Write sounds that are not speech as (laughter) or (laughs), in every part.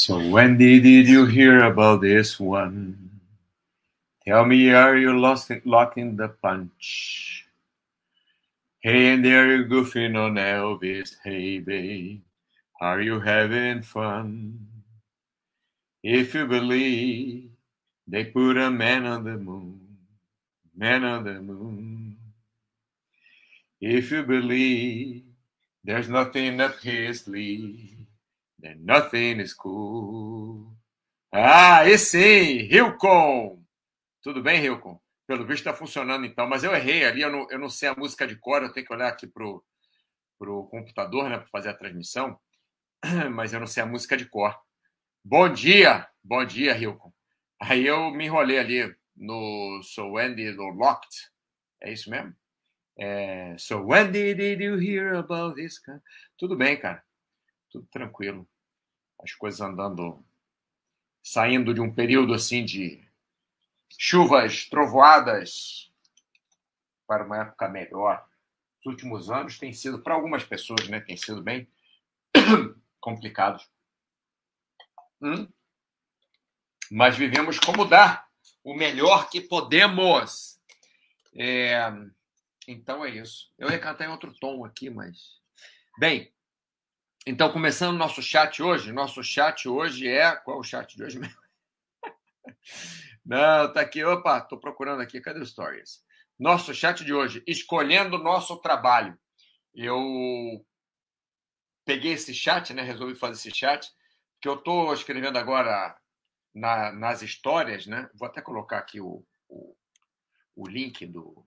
So Wendy, did you hear about this one? Tell me, are you lost locked in the punch? Hey, and there you goofing on Elvis. Hey, babe, are you having fun? If you believe they put a man on the moon, man on the moon. If you believe there's nothing up his sleeve, then nothing is cool. Ah, e sim, Hilcon! Tudo bem, Hilcon? Pelo visto está funcionando então, mas eu errei ali, eu não, eu não sei a música de cor, eu tenho que olhar aqui pro, pro computador, né, para fazer a transmissão, (clears throat) mas eu não sei a música de cor. Bom dia, bom dia, Hilcon. Aí eu me enrolei ali no So Wendy do Locked, é isso mesmo? É, so when did you hear about this? Tudo bem, cara. Tudo tranquilo. As coisas andando, saindo de um período assim de chuvas, trovoadas para uma época melhor. Os últimos anos têm sido, para algumas pessoas, né, tem sido bem (coughs) complicados. Hum? Mas vivemos como dar o melhor que podemos. É... Então é isso. Eu em outro tom aqui, mas. Bem, então começando o nosso chat hoje. Nosso chat hoje é. Qual é o chat de hoje mesmo? (laughs) Não, tá aqui. Opa, tô procurando aqui. Cadê os stories? Nosso chat de hoje, escolhendo o nosso trabalho. Eu peguei esse chat, né? Resolvi fazer esse chat, que eu tô escrevendo agora na, nas histórias, né? Vou até colocar aqui o, o, o link do,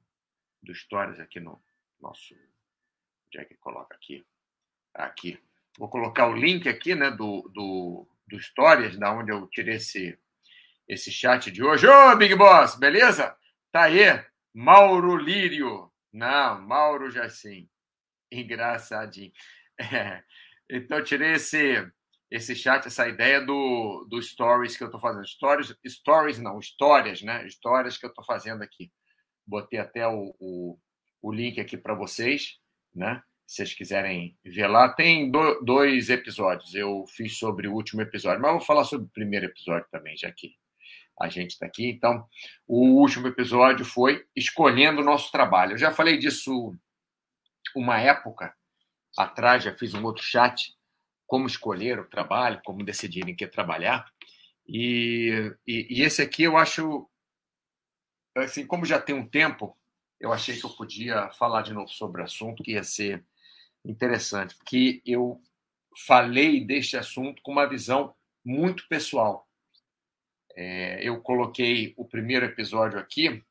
do Stories aqui no nosso. Onde é que coloca aqui? Aqui. Vou colocar o link aqui, né, do, do, do Stories, da onde eu tirei esse, esse chat de hoje. Ô, Big Boss, beleza? Tá aí, Mauro Lírio. Não, Mauro Jacim. Engraçadinho. É. Então, tirei esse, esse chat, essa ideia do, do stories que eu estou fazendo. Stories, stories não, histórias, né? Histórias que eu estou fazendo aqui. Botei até o, o, o link aqui para vocês, né? Se vocês quiserem ver lá, tem do, dois episódios. Eu fiz sobre o último episódio, mas vou falar sobre o primeiro episódio também, já que a gente está aqui. Então, o último episódio foi escolhendo o nosso trabalho. Eu já falei disso uma época atrás, já fiz um outro chat, como escolher o trabalho, como decidir em que trabalhar. E, e, e esse aqui eu acho assim, como já tem um tempo, eu achei que eu podia falar de novo sobre o assunto, que ia ser interessante, porque eu falei deste assunto com uma visão muito pessoal. É, eu coloquei o primeiro episódio aqui,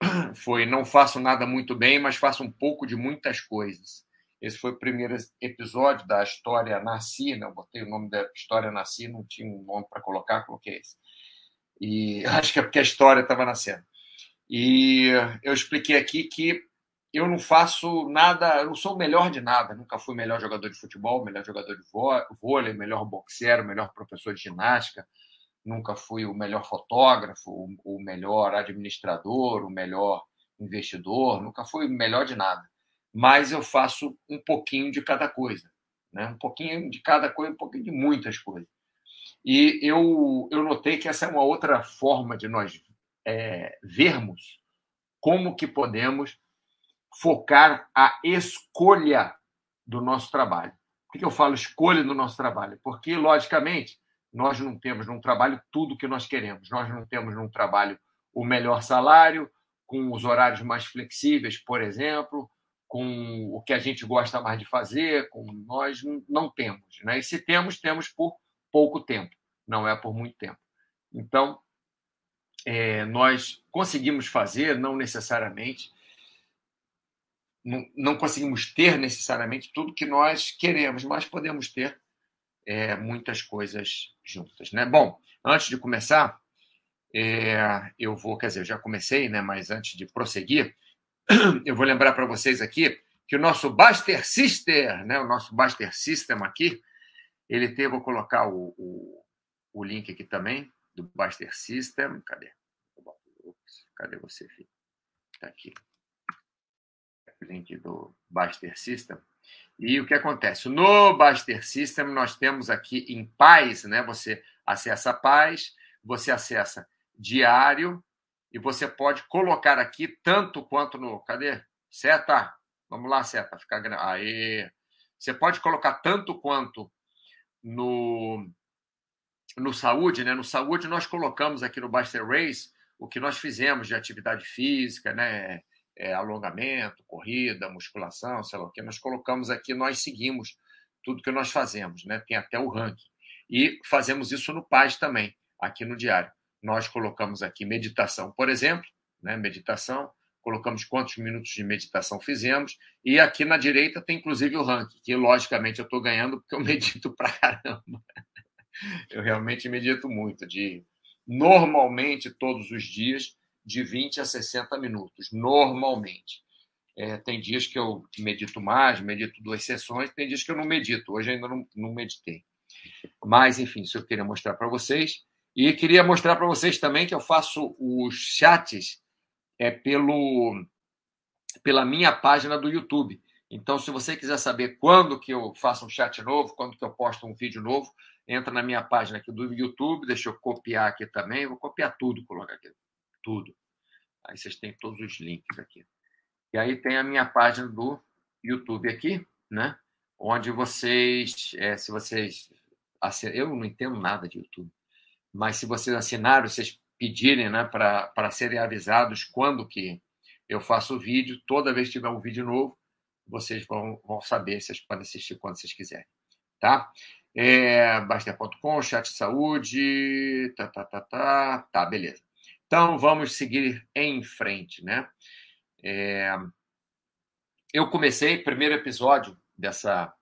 (clears throat) foi Não Faço Nada Muito Bem, mas Faço um Pouco de Muitas Coisas. Esse foi o primeiro episódio da História Nasci, né? eu botei o nome da História Nasci, não tinha um nome para colocar, coloquei esse. E (laughs) acho que é porque a história estava nascendo. E eu expliquei aqui que eu não faço nada, eu não sou o melhor de nada, nunca fui melhor jogador de futebol, melhor jogador de vôlei, melhor boxeiro, melhor professor de ginástica, nunca fui o melhor fotógrafo, o melhor administrador, o melhor investidor, nunca fui o melhor de nada. Mas eu faço um pouquinho de cada coisa, né? um pouquinho de cada coisa, um pouquinho de muitas coisas. E eu, eu notei que essa é uma outra forma de nós é, vermos como que podemos focar a escolha do nosso trabalho. Por que eu falo escolha do nosso trabalho? Porque, logicamente, nós não temos num trabalho tudo que nós queremos. Nós não temos num trabalho o melhor salário, com os horários mais flexíveis, por exemplo, com o que a gente gosta mais de fazer, com nós não temos. Né? E se temos, temos por pouco tempo, não é por muito tempo. Então, é, nós conseguimos fazer, não necessariamente, não, não, conseguimos ter necessariamente tudo que nós queremos, mas podemos ter é, muitas coisas juntas. Né? Bom, antes de começar, é, eu vou, quer dizer, eu já comecei, né, mas antes de prosseguir, (clears throat) eu vou lembrar para vocês aqui que o nosso Buster Sister, né, o nosso Buster System aqui, ele tem, vou colocar o, o, o link aqui também, do Buster System. Cadê? Cadê você, filho? Está aqui. Link do Buster System. E o que acontece? No Baster System, nós temos aqui em paz, né? Você acessa paz, você acessa diário, e você pode colocar aqui tanto quanto no. Cadê? Seta? Vamos lá, seta. Ficar Aê! Você pode colocar tanto quanto no, no saúde, né? No saúde, nós colocamos aqui no Baster Race o que nós fizemos de atividade física, né? É, alongamento, corrida, musculação, sei lá o que. Nós colocamos aqui, nós seguimos tudo que nós fazemos, né? Tem até o ranking. E fazemos isso no Paz também, aqui no diário. Nós colocamos aqui meditação, por exemplo, né? Meditação, colocamos quantos minutos de meditação fizemos, e aqui na direita tem inclusive o ranking, que logicamente eu estou ganhando porque eu (laughs) medito pra caramba. Eu realmente medito muito, de normalmente todos os dias, de 20 a 60 minutos, normalmente. É, tem dias que eu medito mais, medito duas sessões, tem dias que eu não medito, hoje ainda não, não meditei. Mas, enfim, isso eu queria mostrar para vocês. E queria mostrar para vocês também que eu faço os chats é, pelo, pela minha página do YouTube. Então, se você quiser saber quando que eu faço um chat novo, quando que eu posto um vídeo novo, entra na minha página aqui do YouTube, deixa eu copiar aqui também, vou copiar tudo, colocar aqui, tudo. Aí vocês têm todos os links aqui. E aí tem a minha página do YouTube aqui, né? Onde vocês, é, se vocês, eu não entendo nada de YouTube, mas se vocês assinaram, vocês pedirem, né, para serem avisados quando que eu faço o vídeo, toda vez que tiver um vídeo novo, vocês vão, vão saber, vocês podem assistir quando vocês quiserem, tá? É, Baster.com, chat de saúde, tá, tá, tá, tá, tá, beleza. Então, vamos seguir em frente, né? É, eu comecei, primeiro episódio dessa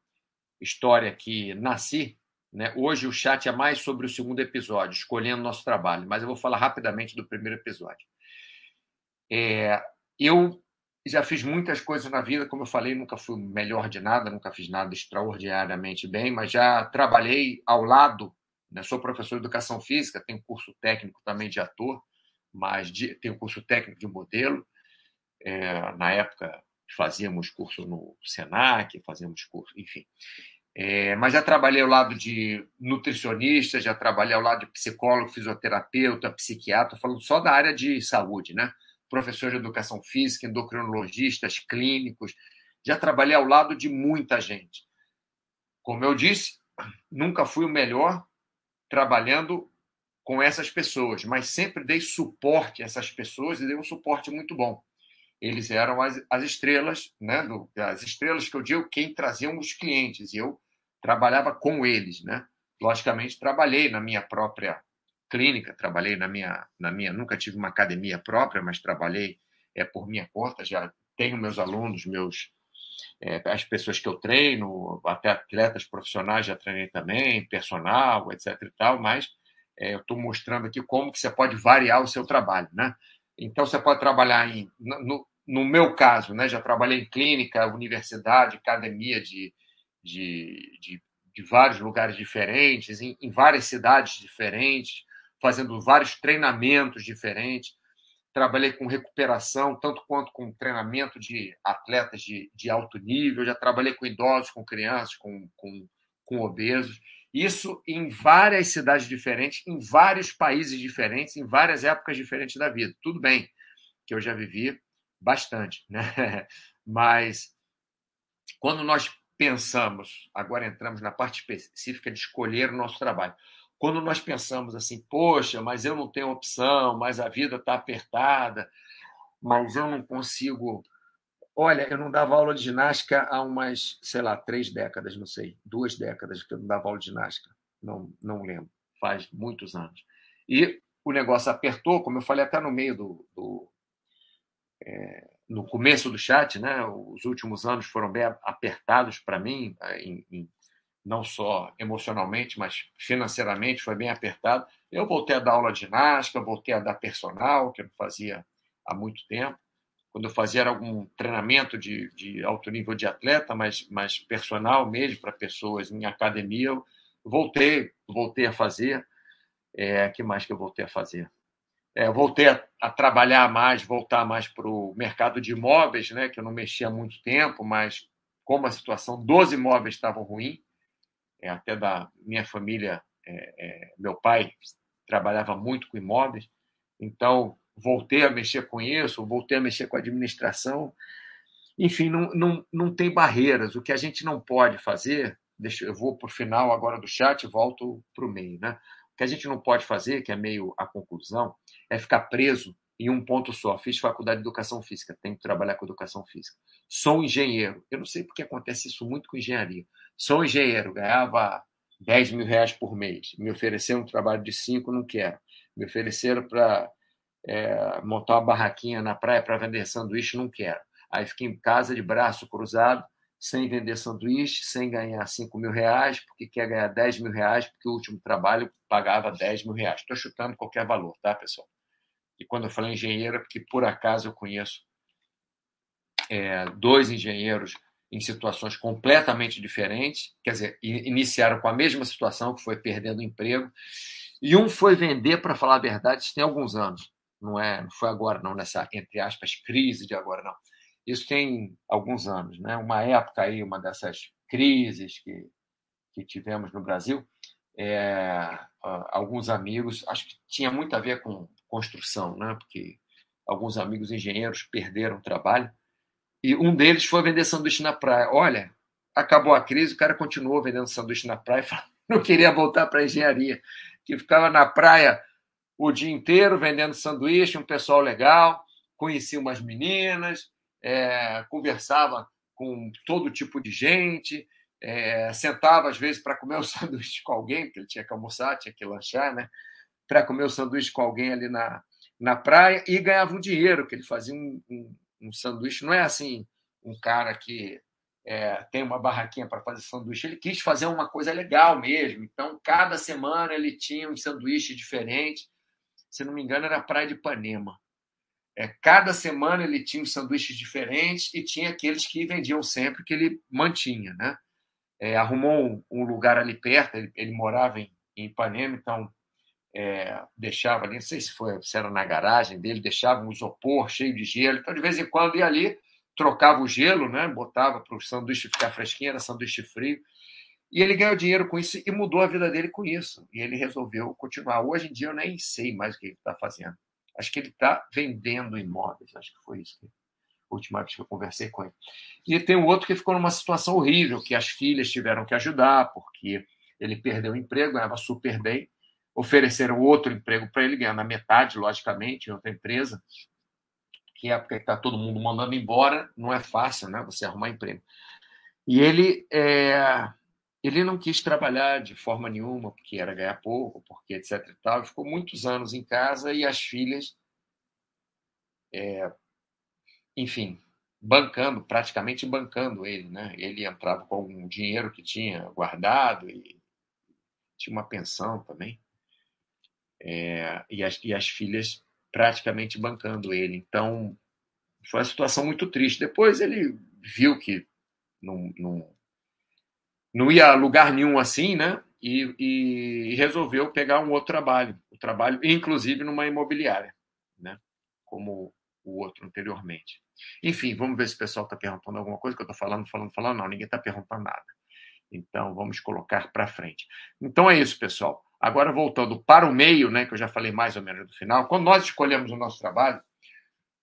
história que nasci, né? Hoje o chat é mais sobre o segundo episódio, escolhendo nosso trabalho, mas eu vou falar rapidamente do primeiro episódio. É, eu já fiz muitas coisas na vida, como eu falei, nunca fui melhor de nada, nunca fiz nada extraordinariamente bem, mas já trabalhei ao lado, né? sou professor de educação física, tenho curso técnico também de ator, mas de, tenho curso técnico de modelo. É, na época fazíamos curso no Senac, fazíamos curso, enfim. É, mas já trabalhei ao lado de nutricionista, já trabalhei ao lado de psicólogo, fisioterapeuta, psiquiatra, falando só da área de saúde, né? professor de educação física, endocrinologistas, clínicos. Já trabalhei ao lado de muita gente. Como eu disse, nunca fui o melhor trabalhando com essas pessoas, mas sempre dei suporte a essas pessoas e dei um suporte muito bom. Eles eram as, as estrelas, né? Do, as estrelas que eu digo, quem traziam os clientes. E eu trabalhava com eles, né? Logicamente, trabalhei na minha própria clínica, trabalhei na minha, na minha, nunca tive uma academia própria, mas trabalhei é por minha conta, já tenho meus alunos, meus é, as pessoas que eu treino, até atletas profissionais já treinei também, personal, etc e tal, mas é, eu estou mostrando aqui como que você pode variar o seu trabalho, né? Então você pode trabalhar em, no, no meu caso, né? Já trabalhei em clínica, universidade, academia de, de, de, de vários lugares diferentes, em, em várias cidades diferentes, fazendo vários treinamentos diferentes. Trabalhei com recuperação, tanto quanto com treinamento de atletas de, de alto nível. Já trabalhei com idosos, com crianças, com, com, com obesos. Isso em várias cidades diferentes, em vários países diferentes, em várias épocas diferentes da vida. Tudo bem que eu já vivi bastante, né? (laughs) Mas quando nós pensamos, agora entramos na parte específica de escolher o nosso trabalho quando nós pensamos assim, poxa, mas eu não tenho opção, mas a vida está apertada, mas eu não consigo. Olha, eu não dava aula de ginástica há umas, sei lá, três décadas, não sei, duas décadas que eu não dava aula de ginástica, não, não lembro, faz muitos anos. E o negócio apertou, como eu falei até no meio do. do é, no começo do chat, né? Os últimos anos foram bem apertados para mim, em, em não só emocionalmente, mas financeiramente foi bem apertado. Eu voltei a dar aula de ginástica, voltei a dar personal, que eu não fazia há muito tempo. Quando eu fazia algum treinamento de, de alto nível de atleta, mas, mas personal mesmo, para pessoas em academia, eu voltei, voltei a fazer. É, que mais que eu voltei a fazer? É, voltei a, a, trabalhar mais, voltar mais para o mercado de imóveis, né, que eu não mexia há muito tempo, mas como a situação dos imóveis estava ruim, é, até da minha família, é, é, meu pai trabalhava muito com imóveis, então voltei a mexer com isso, voltei a mexer com a administração. Enfim, não, não, não tem barreiras. O que a gente não pode fazer, deixa, eu vou para o final agora do chat e volto para o meio. Né? O que a gente não pode fazer, que é meio a conclusão, é ficar preso em um ponto só. Fiz faculdade de educação física, tenho que trabalhar com educação física. Sou engenheiro. Eu não sei porque acontece isso muito com engenharia. Sou engenheiro, ganhava 10 mil reais por mês. Me ofereceram um trabalho de 5, não quero. Me ofereceram para é, montar uma barraquinha na praia para vender sanduíche, não quero. Aí fiquei em casa de braço cruzado, sem vender sanduíche, sem ganhar 5 mil reais, porque quer ganhar 10 mil reais, porque o último trabalho pagava 10 mil reais. Estou chutando qualquer valor, tá, pessoal? E quando eu falo engenheiro, é porque por acaso eu conheço é, dois engenheiros em situações completamente diferentes, quer dizer, iniciaram com a mesma situação, que foi perdendo emprego, e um foi vender, para falar a verdade, isso tem alguns anos, não é, não foi agora não, nessa, entre aspas, crise de agora não. Isso tem alguns anos, né? Uma época aí, uma dessas crises que, que tivemos no Brasil, é, alguns amigos, acho que tinha muito a ver com construção, né? Porque alguns amigos engenheiros perderam o trabalho e um deles foi vender sanduíche na praia. Olha, acabou a crise, o cara continuou vendendo sanduíche na praia, (laughs) não queria voltar para a engenharia, que ficava na praia o dia inteiro vendendo sanduíche, um pessoal legal, conhecia umas meninas, é, conversava com todo tipo de gente, é, sentava às vezes para comer o (laughs) sanduíche com alguém, porque ele tinha que almoçar, tinha que lanchar, né? Para comer o sanduíche com alguém ali na, na praia e ganhava um dinheiro, que ele fazia um, um um sanduíche. Não é assim um cara que é, tem uma barraquinha para fazer sanduíche. Ele quis fazer uma coisa legal mesmo. Então, cada semana ele tinha um sanduíche diferente. Se não me engano, era Praia de Ipanema. É, cada semana ele tinha sanduíches diferentes e tinha aqueles que vendiam sempre que ele mantinha. Né? É, arrumou um, um, lugar ali perto, ele, ele morava em, em Ipanema, então é, deixava ali, não sei se, foi, se era na garagem dele, deixava um isopor cheio de gelo. Então, de vez em quando, ia ali, trocava o gelo, né? botava para o sanduíche ficar fresquinho, era sanduíche frio. E ele ganhou dinheiro com isso e mudou a vida dele com isso. E ele resolveu continuar. Hoje em dia, eu nem sei mais o que ele está fazendo. Acho que ele está vendendo imóveis. Acho que foi isso que a última vez que eu conversei com ele. E tem um outro que ficou numa situação horrível, que as filhas tiveram que ajudar, porque ele perdeu o emprego, ganhava super bem, ofereceram outro emprego para ele, ganhando a metade, logicamente, em outra empresa, que época que está todo mundo mandando embora, não é fácil né, você arrumar emprego. E ele, é, ele não quis trabalhar de forma nenhuma, porque era ganhar pouco, porque etc. E tal. Ficou muitos anos em casa e as filhas, é, enfim, bancando, praticamente bancando ele. Né? Ele entrava com algum dinheiro que tinha guardado e tinha uma pensão também é, e, as, e as filhas praticamente bancando ele. Então, foi uma situação muito triste. Depois ele viu que não, não, não ia a lugar nenhum assim, né? E, e, resolveu pegar um outro trabalho, o um trabalho, inclusive, numa imobiliária, né? Como o outro anteriormente. Enfim, vamos ver se o pessoal está perguntando alguma coisa que eu estou falando, falando, falando. Não, ninguém está perguntando nada. Então, vamos colocar para frente. Então é isso, pessoal. Agora, voltando para o meio, né, que eu já falei mais ou menos do final, quando nós escolhemos o nosso trabalho,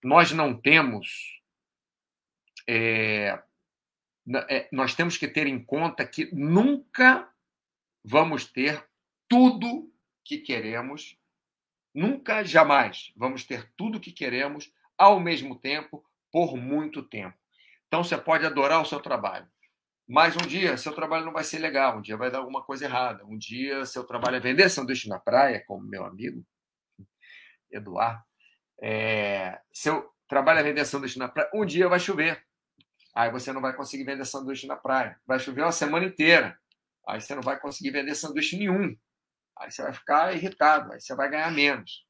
nós não temos. É, nós temos que ter em conta que nunca vamos ter tudo que queremos, nunca, jamais vamos ter tudo que queremos ao mesmo tempo, por muito tempo. Então, você pode adorar o seu trabalho, mas um dia seu trabalho não vai ser legal, um dia vai dar alguma coisa errada. Um dia seu trabalho é vender sanduíche na praia, como meu amigo Eduardo. É, seu trabalho é vender sanduíche na praia, um dia vai chover. Aí você não vai conseguir vender sanduíche na praia. Vai chover uma semana inteira. Aí você não vai conseguir vender sanduíche nenhum. Aí você vai ficar irritado, aí você vai ganhar menos.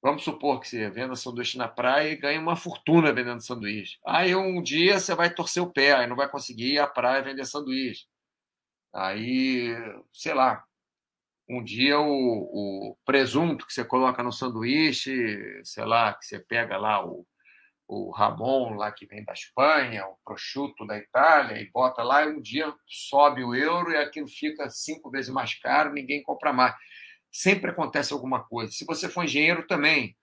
Vamos supor que você venda sanduíche na praia e ganha uma fortuna vendendo sanduíche. Aí um dia você vai torcer o pé, aí não vai conseguir ir à praia vender sanduíche. Aí, sei lá, um dia o, o presunto que você coloca no sanduíche, sei lá, que você pega lá o, o Ramon lá que vem da Espanha, o prosciutto da Itália, e bota lá, e um dia sobe o euro e aquilo fica cinco vezes mais caro, ninguém compra mais. Sempre acontece alguma coisa. Se você for engenheiro também,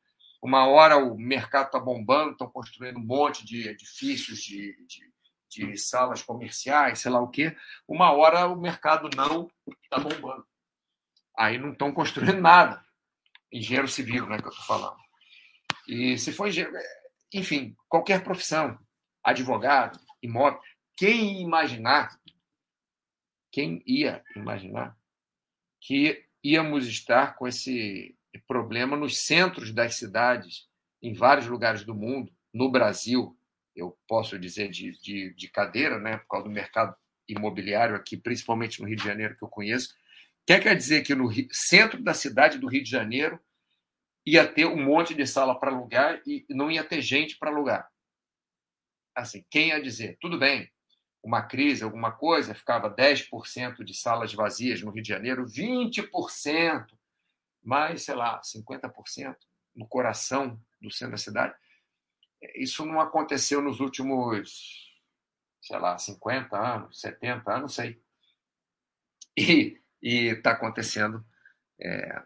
uma hora o mercado está bombando, estão construindo um monte de edifícios, de, de, de, salas comerciais, sei lá o quê. Uma hora o mercado não está bombando. Aí não estão construindo nada. Engenheiro civil, né, que eu estou falando. E se for engenheiro, enfim, qualquer profissão, advogado, imóvel, quem imaginar, quem ia imaginar que íamos estar com esse problema nos centros das cidades, em vários lugares do mundo, no Brasil, eu posso dizer de, de, de cadeira, né, por causa do mercado imobiliário aqui, principalmente no Rio de Janeiro, que eu conheço. Quer quer dizer que no centro da cidade do Rio de Janeiro ia ter um monte de sala para alugar e não ia ter gente para alugar. Assim, quem ia dizer? Tudo bem, uma crise, alguma coisa, ficava 10% de salas vazias no Rio de Janeiro, 20%, mais, sei lá, 50% no coração do centro da cidade. Isso não aconteceu nos últimos, sei lá, 50 anos, 70 anos, não sei. E está acontecendo é,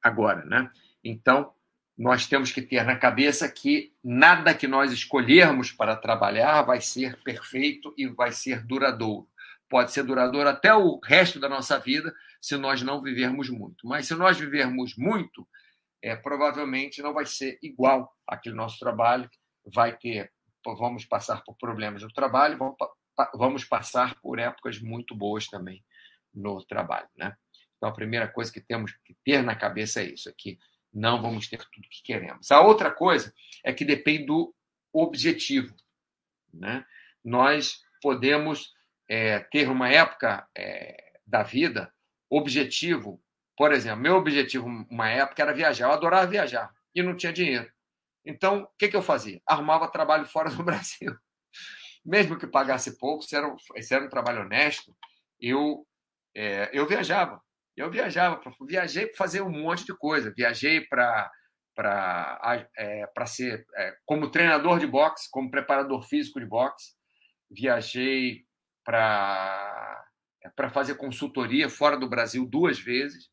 agora, né? Então, nós temos que ter na cabeça que nada que nós escolhermos para trabalhar vai ser perfeito e vai ser duradouro. Pode ser duradouro até o resto da nossa vida se nós não vivermos muito. Mas se nós vivermos muito, é, provavelmente não vai ser igual aquele nosso trabalho. Vai ter, vamos passar por problemas no trabalho, vamos, vamos passar por épocas muito boas também no trabalho, né? Então a primeira coisa que temos que ter na cabeça é isso, é não vamos ter tudo que queremos. A outra coisa é que depende do objetivo. Né? Nós podemos é, ter uma época é, da vida objetivo. Por exemplo, meu objetivo uma época era viajar. Eu adorava viajar e não tinha dinheiro. Então, o que, que eu fazia? Arrumava trabalho (laughs) fora do Brasil. Mesmo que pagasse pouco, se era, um, se era um trabalho honesto, eu, é, eu viajava. Eu viajava, viajei para fazer um monte de coisa. Viajei para para é, ser é, como treinador de boxe, como preparador físico de boxe. Viajei para é, para fazer consultoria fora do Brasil duas vezes.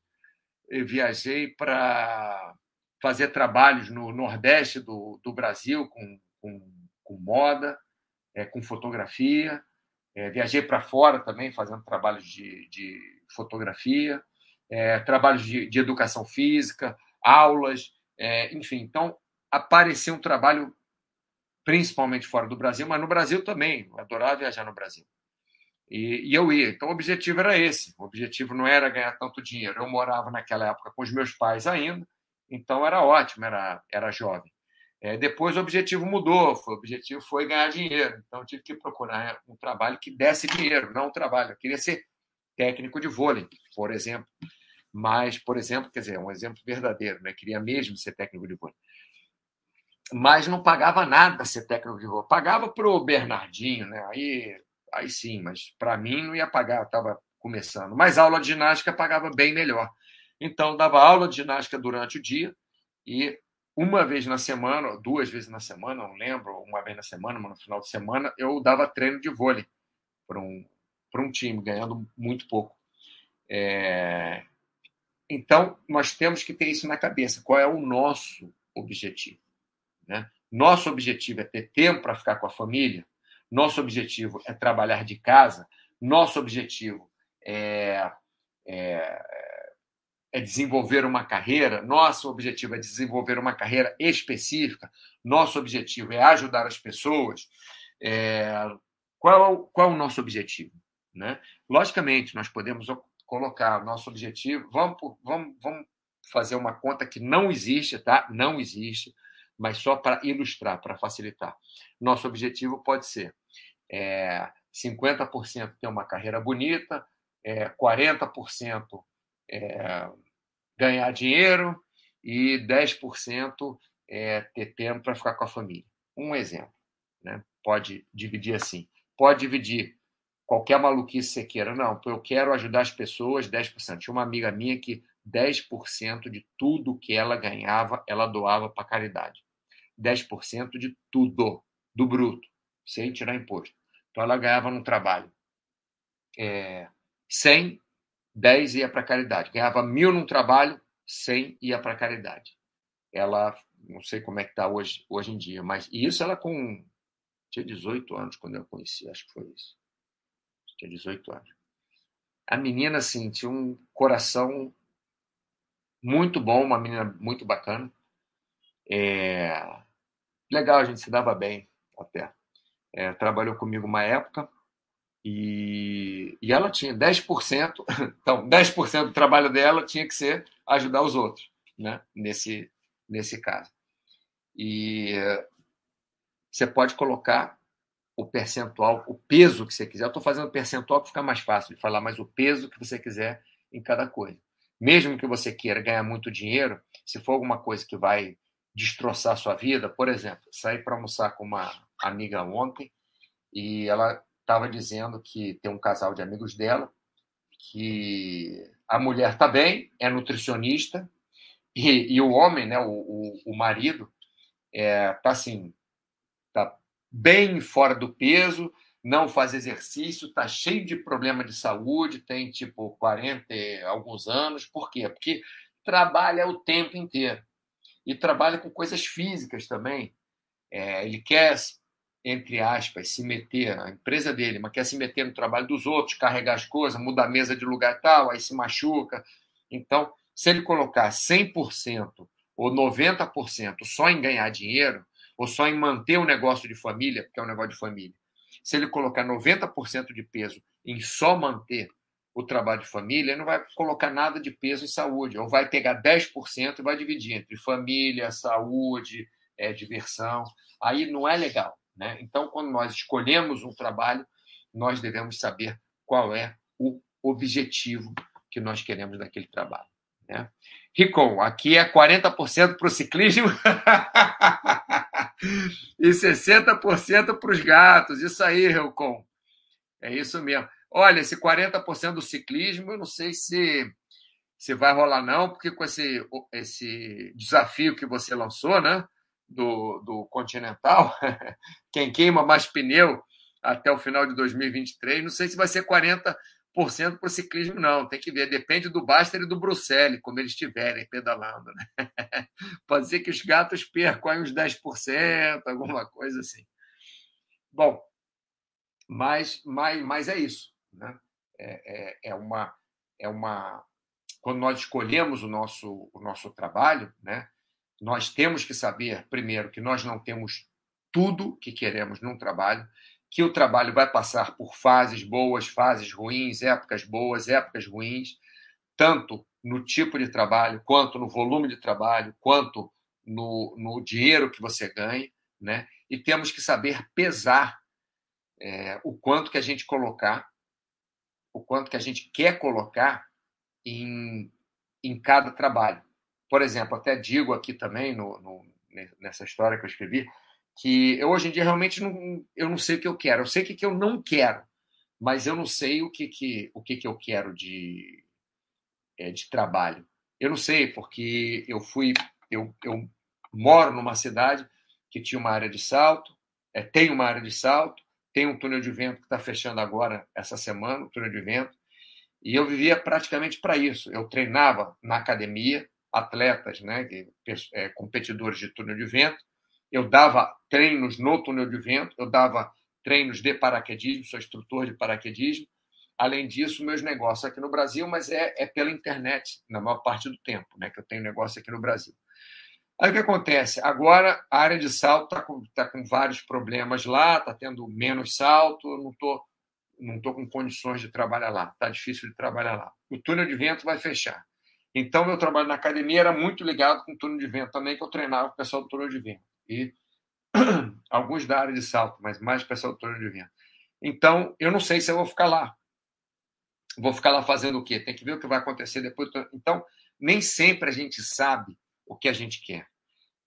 Eu viajei para fazer trabalhos no Nordeste do, do Brasil com, com, com moda, é, com fotografia. É, viajei para fora também fazendo trabalhos de, de fotografia é, trabalhos de, de, educação física, aulas, é, enfim. Então, apareceu um trabalho principalmente fora do Brasil, mas no Brasil também. Eu adorava viajar no Brasil. E, e, eu ia. Então, o objetivo era esse. O objetivo não era ganhar tanto dinheiro. Eu morava naquela época com os meus pais ainda, então era ótimo, era, era jovem. É, depois o objetivo mudou, o objetivo foi ganhar dinheiro. Então, tive que procurar um trabalho que desse dinheiro, não um trabalho. Eu queria ser técnico de vôlei, por exemplo. Mas, por exemplo, quer dizer, um exemplo verdadeiro, né? queria mesmo ser técnico de vôlei. Mas não pagava nada ser técnico de vôlei. Pagava para o Bernardinho, né? aí, aí sim, mas para mim não ia pagar, estava começando. Mas aula de ginástica pagava bem melhor. Então, dava aula de ginástica durante o dia e uma vez na semana, duas vezes na semana, não lembro, uma vez na semana, uma no final de semana, eu dava treino de vôlei para um, um time, ganhando muito pouco. É... Então, nós temos que ter isso na cabeça. Qual é o nosso objetivo? Né? Nosso objetivo é ter tempo para ficar com a família, nosso objetivo é trabalhar de casa, nosso objetivo é, é, é desenvolver uma carreira, nosso objetivo é desenvolver uma carreira específica, nosso objetivo é ajudar as pessoas. É, qual, qual é o nosso objetivo? Né? Logicamente, nós podemos colocar nosso objetivo, vamos, vamos, vamos fazer uma conta que não existe, tá? Não existe, mas só para ilustrar, para facilitar. Nosso objetivo pode ser é, 50% ter uma carreira bonita, é, 40% é, ganhar dinheiro e 10% é, ter tempo para ficar com a família. Um exemplo. Né? Pode dividir assim. Pode dividir qualquer maluquice você queira. Não, eu quero ajudar as pessoas 10%. Tinha uma amiga minha que 10% de tudo que ela ganhava, ela doava para caridade. 10% de tudo, do bruto, sem tirar imposto. Então, ela ganhava no trabalho é, 100, 10 ia para caridade. Ganhava mil num trabalho, 100 ia para caridade. Ela, não sei como é que está hoje, hoje em dia, mas e isso ela com. Tinha 18 anos quando eu conheci, acho que foi isso. Tinha 18 anos. A menina, assim, tinha um coração muito bom, uma menina muito bacana. É... Legal, a gente se dava bem até. É, trabalhou comigo uma época e, e ela tinha 10%, (laughs) então 10% do trabalho dela tinha que ser ajudar os outros, né? nesse, nesse caso. E você pode colocar o percentual, o peso que você quiser. Eu estou fazendo percentual para ficar mais fácil de falar, mas o peso que você quiser em cada coisa. Mesmo que você queira ganhar muito dinheiro, se for alguma coisa que vai destroçar sua vida, por exemplo, saí para almoçar com uma amiga ontem e ela estava dizendo que tem um casal de amigos dela que a mulher está bem, é nutricionista e, e, o homem, né, o, o, o marido, é, tá assim, tá bem fora do peso, não faz exercício, tá cheio de problema de saúde, tem tipo 40 alguns anos. Por quê? Porque trabalha o tempo inteiro e trabalha com coisas físicas também. É, ele quer entre aspas, se meter, a empresa dele, mas quer se meter no trabalho dos outros, carregar as coisas, mudar a mesa de lugar tal, aí se machuca. Então, se ele colocar 100% ou 90% só em ganhar dinheiro, ou só em manter o um negócio de família, porque é um negócio de família, se ele colocar 90% de peso em só manter o trabalho de família, ele não vai colocar nada de peso em saúde, ou vai pegar 10% e vai dividir entre família, saúde, é, diversão. Aí não é legal. Né? Então, quando nós escolhemos um trabalho, nós devemos saber qual é o objetivo que nós queremos daquele trabalho. Né? Aqui é 40% para o ciclismo (laughs) e 60% para os gatos. Isso aí, Ricom. É isso mesmo. Olha, esse 40% do ciclismo, eu não sei se, se vai rolar, não, porque com esse, esse desafio que você lançou, né? Do, do Continental, (laughs) quem queima mais pneu até o final de 2023, não sei se vai ser 40% para o ciclismo, não. Tem que ver, depende do Baster e do Bruxelles, como eles estiverem pedalando. Né? (laughs) Pode ser que os gatos percam uns 10%, alguma coisa assim. Bom, mas, mas, mas é isso. Né? É, é, é, uma, é uma. Quando nós escolhemos o nosso, o nosso trabalho, né? Nós temos que saber, primeiro, que nós não temos tudo que queremos num trabalho, que o trabalho vai passar por fases boas, fases ruins, épocas boas, épocas ruins, tanto no tipo de trabalho, quanto no volume de trabalho, quanto no, no dinheiro que você ganha, né? E temos que saber pesar é, o quanto que a gente colocar, o quanto que a gente quer colocar em, em cada trabalho. Por exemplo, até digo aqui também no, no, nessa história que eu escrevi que eu hoje em dia realmente não, eu não sei o que eu quero. Eu sei o que, que eu não quero, mas eu não sei o que, que, o que, que eu quero de, é, de trabalho. Eu não sei, porque eu fui. Eu, eu moro numa cidade que tinha uma área de salto, é, tem uma área de salto, tem um túnel de vento que está fechando agora, essa semana, o túnel de vento, e eu vivia praticamente para isso. Eu treinava na academia, atletas, né, é, competidores de túnel de vento. Eu dava treinos no túnel de vento, eu dava treinos de paraquedismo, sou instrutor de paraquedismo. Além disso, meus negócios aqui no Brasil, mas é, é pela internet, na maior parte do tempo, né, que eu tenho negócio aqui no Brasil. Aí o que acontece? Agora a área de salto está com, tá com vários problemas lá, está tendo menos salto, eu não estou não tô com condições de trabalhar lá, está difícil de trabalhar lá. O túnel de vento vai fechar. Então, meu trabalho na academia era muito ligado com o turno de vento também, que eu treinava o pessoal do turno de vento. E (clears throat) alguns da área de salto, mas mais o pessoal do turno de vento. Então, eu não sei se eu vou ficar lá. Vou ficar lá fazendo o quê? Tem que ver o que vai acontecer depois. Então, nem sempre a gente sabe o que a gente quer.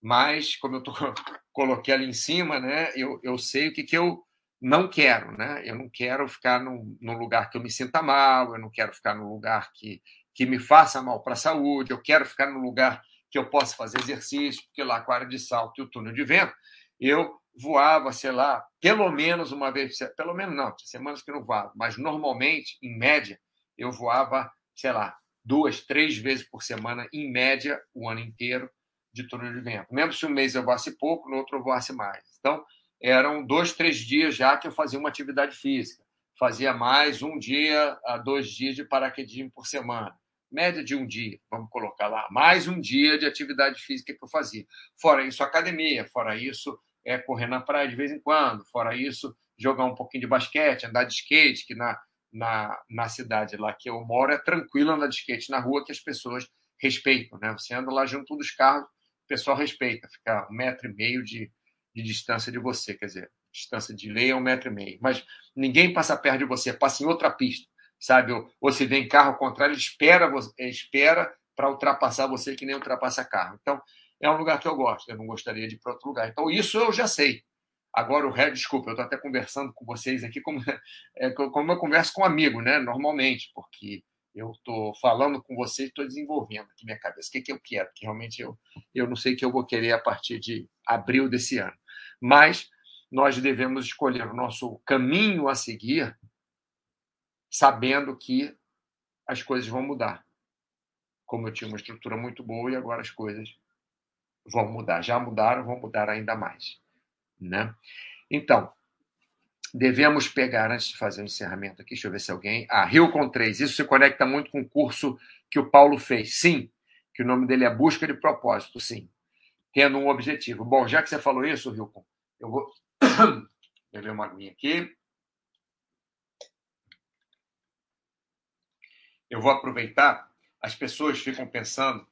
Mas, como eu tô, (laughs) coloquei ali em cima, né, eu, eu sei o que, que eu não quero. Né? Eu não quero ficar num, num lugar que eu me sinta mal, eu não quero ficar num lugar que que me faça mal para a saúde, eu quero ficar num lugar que eu possa fazer exercício, porque lá com a área de salto e o túnel de vento, eu voava, sei lá, pelo menos uma vez, pelo menos não, tinha semanas que não voava, mas normalmente, em média, eu voava, sei lá, duas, três vezes por semana, em média, o ano inteiro, de túnel de vento. Mesmo se um mês eu voasse pouco, no outro eu voasse mais. Então, eram dois, três dias já que eu fazia uma atividade física. Fazia mais um dia a dois dias de paraquedismo por semana. Média de um dia, vamos colocar lá. Mais um dia de atividade física que eu fazia. Fora isso, academia. Fora isso, é correr na praia de vez em quando. Fora isso, jogar um pouquinho de basquete, andar de skate, que na, na, na cidade lá que eu moro é tranquilo andar de skate na rua, que as pessoas respeitam. Né? Você anda lá junto dos carros, o pessoal respeita, fica um metro e meio de, de distância de você, quer dizer, distância de lei é um metro e meio. Mas ninguém passa perto de você, passa em outra pista, sabe? Ou, se vem carro contrário, ele espera, espera para ultrapassar você que nem ultrapassa carro. Então, é um lugar que eu gosto, eu não gostaria de ir para outro lugar. Então, isso eu já sei. Agora, o resto, desculpa, eu estou até conversando com vocês aqui como, (laughs) é, como eu converso com um amigo, né? Normalmente, porque eu estou falando com vocês, estou desenvolvendo aqui minha cabeça. O que, que eu quero? Que realmente eu, eu não sei o que eu vou querer a partir de abril desse ano. Mas nós devemos escolher o nosso caminho a seguir, sabendo que as coisas vão mudar. Como eu tinha uma estrutura muito boa e agora as coisas vão mudar. Já mudaram, vão mudar ainda mais. Né? Então, devemos pegar, antes de fazer o encerramento aqui, deixa eu ver se alguém. Ah, Rio com 3. Isso se conecta muito com o curso que o Paulo fez. Sim, que o nome dele é Busca de Propósito, sim. Tendo um objetivo. Bom, já que você falou isso, Rilcon, eu vou (coughs) beber uma aguinha aqui. Eu vou aproveitar. As pessoas ficam pensando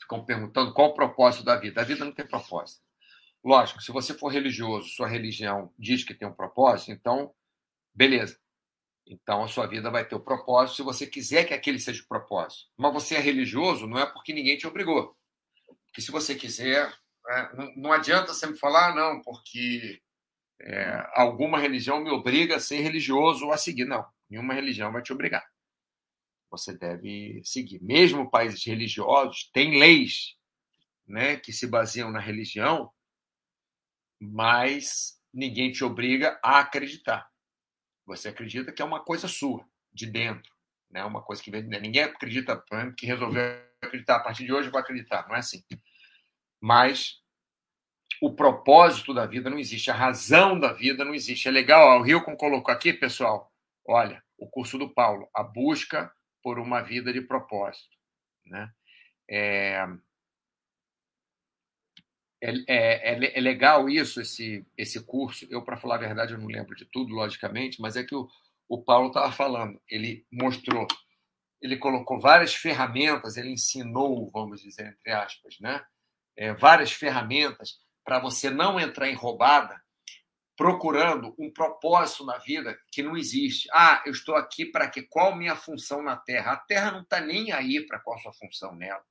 ficam perguntando qual o propósito da vida. A vida não tem propósito. Lógico, se você for religioso, sua religião diz que tem um propósito, então, beleza. Então a sua vida vai ter o um propósito se você quiser que aquele seja o propósito. Mas você é religioso não é porque ninguém te obrigou. Porque se você quiser, é, não, adianta sempre falar, ah, não, porque é, alguma religião me obriga a ser religioso ou a seguir. Não, nenhuma religião vai te obrigar você deve seguir. Mesmo países religiosos têm leis né, que se baseiam na religião, mas ninguém te obriga a acreditar. Você acredita que é uma coisa sua, de dentro. Né? Uma coisa que vem. Ninguém acredita, que resolveu acreditar a partir de hoje, vai acreditar. Não é assim. Mas o propósito da vida não existe, a razão da vida não existe. É legal, o Hilcon colocou aqui, pessoal, olha, o curso do Paulo, a busca por uma vida de propósito. Né? É, é, é, é, legal isso, esse, esse curso. Eu, para falar a verdade, eu não lembro de tudo, logicamente, mas é que o, o Paulo estava falando. Ele mostrou, ele colocou várias ferramentas, ele ensinou, vamos dizer, entre aspas, né? É, várias ferramentas para você não entrar em roubada procurando um propósito na vida que não existe. Ah, eu estou aqui para quê? Qual minha função na Terra? A Terra não está nem aí para qual a sua função nela.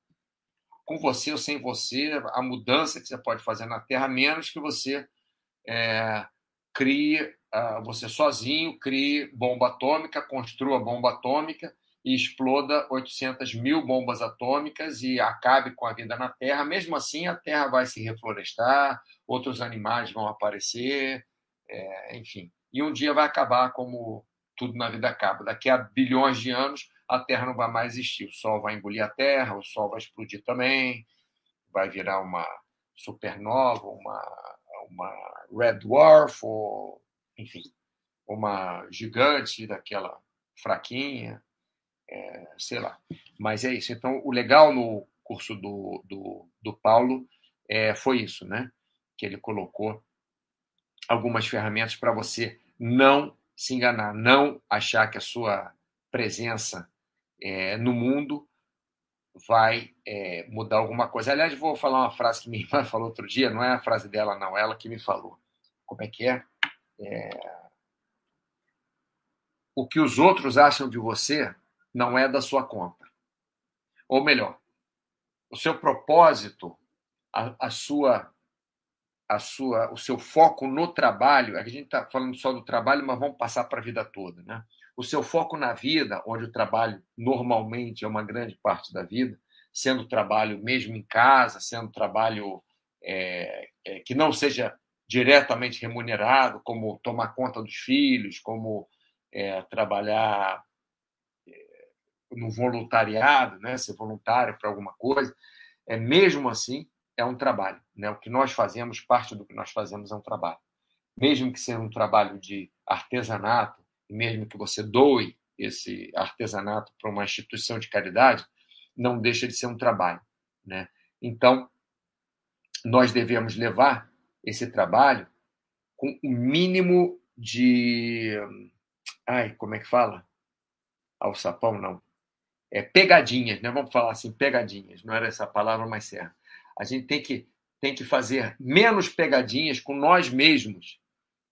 Com você ou sem você, a mudança que você pode fazer na Terra, menos que você é, crie, uh, você sozinho, crie bomba atômica, construa bomba atômica e exploda 800 mil bombas atômicas e acabe com a vida na Terra. Mesmo assim, a Terra vai se reflorestar, outros animais vão aparecer, é, enfim. E um dia vai acabar como tudo na vida acaba. Daqui a bilhões de anos, a Terra não vai mais existir. O Sol vai engolir a Terra, o Sol vai explodir também, vai virar uma supernova, uma, uma red dwarf, ou, enfim, uma gigante daquela fraquinha, é, sei lá. Mas é isso. Então, o legal no curso do, do, do Paulo é, foi isso, né? Que ele colocou algumas ferramentas para você não se enganar, não achar que a sua presença é, no mundo vai é, mudar alguma coisa. Aliás, vou falar uma frase que minha (laughs) irmã falou outro dia, não é a frase dela, não, ela que me falou. Como é que é? é... O que os outros acham de você não é da sua conta. Ou melhor, o seu propósito, a, a sua a sua, o seu foco no trabalho, a gente está falando só do trabalho, mas vamos passar para a vida toda, né? O seu foco na vida, onde o trabalho normalmente é uma grande parte da vida, sendo trabalho mesmo em casa, sendo trabalho é, é, que não seja diretamente remunerado, como tomar conta dos filhos, como é, trabalhar é, no voluntariado, né, ser voluntário para alguma coisa, é mesmo assim é um trabalho. Né? O que nós fazemos, parte do que nós fazemos é um trabalho. Mesmo que seja um trabalho de artesanato, mesmo que você doe esse artesanato para uma instituição de caridade, não deixa de ser um trabalho. Né? Então, nós devemos levar esse trabalho com o mínimo de. Ai, como é que fala? Alçapão, não. É pegadinhas, né? Vamos falar assim, pegadinhas. Não era essa palavra mais certa. A gente tem que, tem que fazer menos pegadinhas com nós mesmos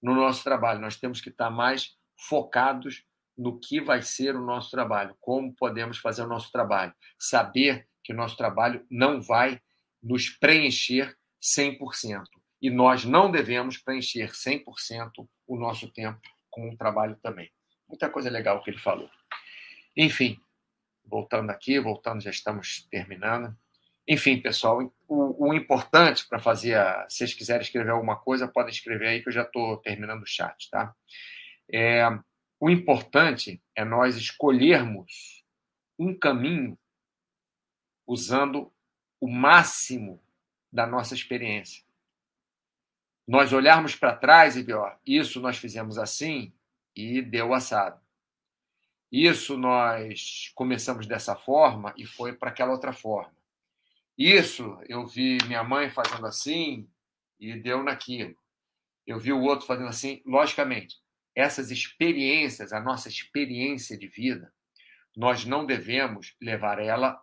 no nosso trabalho. Nós temos que estar mais focados no que vai ser o nosso trabalho, como podemos fazer o nosso trabalho. Saber que o nosso trabalho não vai nos preencher 100%. E nós não devemos preencher 100% o nosso tempo com o trabalho também. Muita coisa legal que ele falou. Enfim, voltando aqui, voltando, já estamos terminando. Enfim, pessoal, o, o importante para fazer, a, se vocês quiserem escrever alguma coisa, podem escrever aí que eu já estou terminando o chat, tá? É, o importante é nós escolhermos um caminho usando o máximo da nossa experiência. Nós olharmos para trás e ver, ó, isso nós fizemos assim e deu assado. Isso nós começamos dessa forma e foi para aquela outra forma. Isso eu vi minha mãe fazendo assim e deu naquilo. Eu vi o outro fazendo assim. Logicamente, essas experiências, a nossa experiência de vida, nós não devemos levar ela,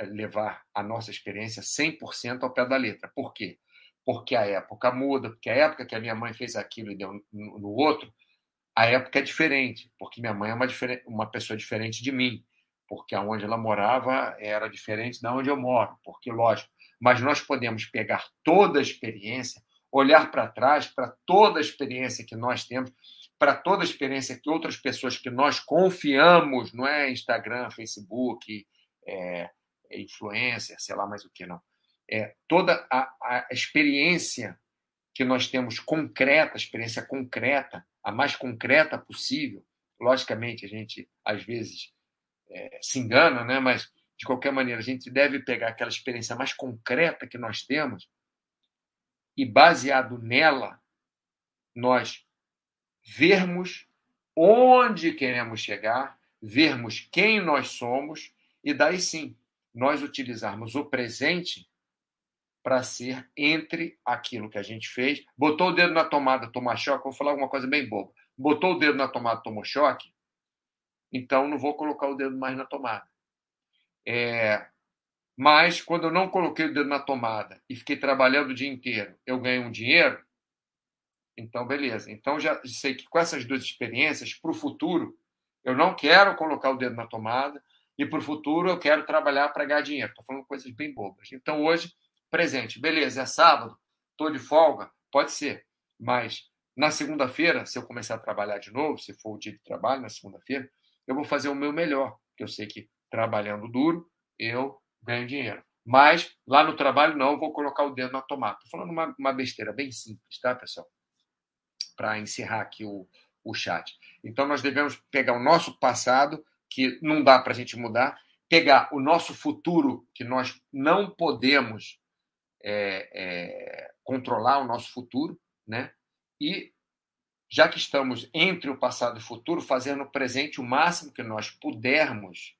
levar a nossa experiência 100% ao pé da letra. Por quê? Porque a época muda, porque a época que a minha mãe fez aquilo e deu no outro, a época é diferente, porque minha mãe é uma, uma pessoa diferente de mim porque aonde ela morava era diferente da onde eu moro, porque lógico, mas nós podemos pegar toda a experiência, olhar para trás para toda a experiência que nós temos, para toda a experiência que outras pessoas que nós confiamos, não é Instagram, Facebook, é, influencer, sei lá mais o que não, é toda a, a experiência que nós temos concreta, experiência concreta, a mais concreta possível. Logicamente, a gente às vezes é, se engana, né? mas de qualquer maneira, a gente deve pegar aquela experiência mais concreta que nós temos e, baseado nela, nós vermos onde queremos chegar, vermos quem nós somos e daí sim nós utilizarmos o presente para ser entre aquilo que a gente fez. Botou o dedo na tomada, tomar choque, vou falar alguma coisa bem boba. Botou o dedo na tomada, tomou choque, então não vou colocar o dedo mais na tomada. É, mas quando eu não coloquei o dedo na tomada e fiquei trabalhando o dia inteiro, eu ganho um dinheiro, então beleza. Então já sei que com essas duas experiências, para o futuro, eu não quero colocar o dedo na tomada e para o futuro eu quero trabalhar para ganhar dinheiro. Estou falando coisas bem bobas. Então hoje, presente, beleza, é sábado, estou de folga, pode ser, mas na segunda-feira, se eu começar a trabalhar de novo, se for o dia de trabalho na segunda-feira, eu vou fazer o meu melhor, porque eu sei que trabalhando duro eu ganho dinheiro. Mas lá no trabalho não, eu vou colocar o dedo na tomada. Estou falando uma, uma besteira bem simples, tá, pessoal? Para encerrar aqui o, o chat. Então nós devemos pegar o nosso passado, que não dá para a gente mudar, pegar o nosso futuro, que nós não podemos é, é, controlar o nosso futuro, né? E já que estamos entre o passado e o futuro, fazendo no presente o máximo que nós pudermos,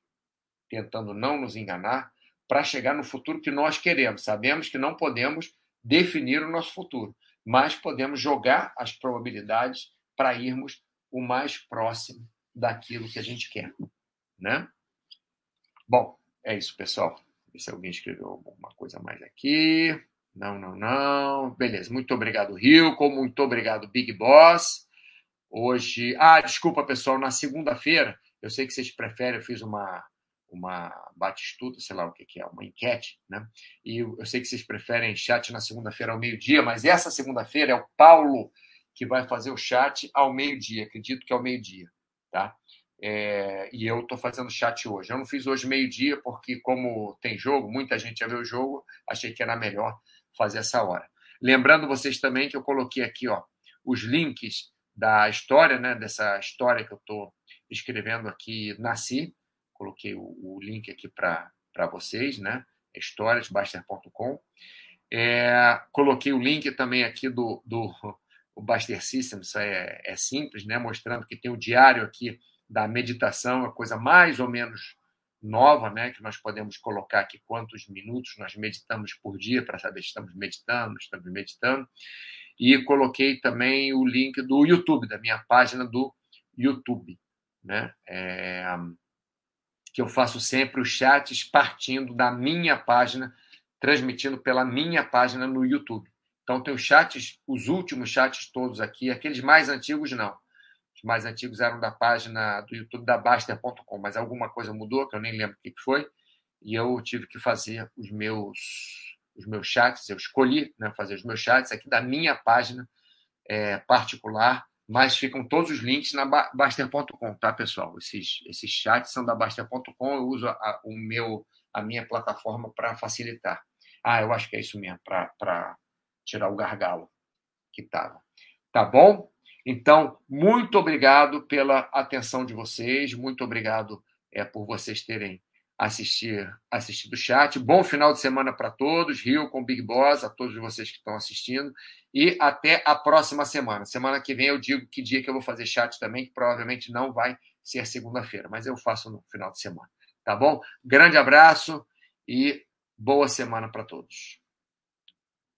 tentando não nos enganar, para chegar no futuro que nós queremos. Sabemos que não podemos definir o nosso futuro, mas podemos jogar as probabilidades para irmos o mais próximo daquilo que a gente quer, né? Bom, é isso, pessoal. Ver se alguém escreveu alguma coisa mais aqui. Não, não, não. Beleza. Muito obrigado, Rilco. Muito obrigado, Big Boss. Hoje. Ah, desculpa, pessoal. Na segunda-feira, eu sei que vocês preferem, eu fiz uma, uma bate-estudo, sei lá o que, que é, uma enquete, né? E eu sei que vocês preferem chat na segunda-feira ao meio-dia, mas essa segunda-feira é o Paulo que vai fazer o chat ao meio-dia. Acredito que é ao meio-dia, tá? É, e eu estou fazendo chat hoje. Eu não fiz hoje meio-dia, porque, como tem jogo, muita gente já viu o jogo, achei que era melhor fazer essa hora. Lembrando vocês também que eu coloquei aqui ó, os links da história, né, dessa história que eu estou escrevendo aqui, Nasci. Coloquei o, o link aqui para vocês, né? historiasbaster.com. É, coloquei o link também aqui do, do o Baster System, isso é, é simples, né? mostrando que tem o diário aqui da meditação, a coisa mais ou menos nova, né, que nós podemos colocar aqui quantos minutos nós meditamos por dia para saber se estamos meditando, estamos meditando. E coloquei também o link do YouTube, da minha página do YouTube, né? É, que eu faço sempre os chats partindo da minha página, transmitindo pela minha página no YouTube. Então tem os chats, os últimos chats todos aqui, aqueles mais antigos não mais antigos eram da página do YouTube da Baster.com, mas alguma coisa mudou, que eu nem lembro o que foi, e eu tive que fazer os meus os meus chats, eu escolhi né, fazer os meus chats aqui da minha página é, particular, mas ficam todos os links na Baster.com, tá, pessoal? Esses, esses chats são da Baster.com, eu uso a, o meu, a minha plataforma para facilitar. Ah, eu acho que é isso mesmo, para tirar o gargalo que estava. Tá bom? Então, muito obrigado pela atenção de vocês, muito obrigado é, por vocês terem assistir, assistido o chat. Bom final de semana para todos, Rio com Big Boss, a todos vocês que estão assistindo, e até a próxima semana. Semana que vem eu digo que dia que eu vou fazer chat também, que provavelmente não vai ser segunda-feira, mas eu faço no final de semana. Tá bom? Grande abraço e boa semana para todos.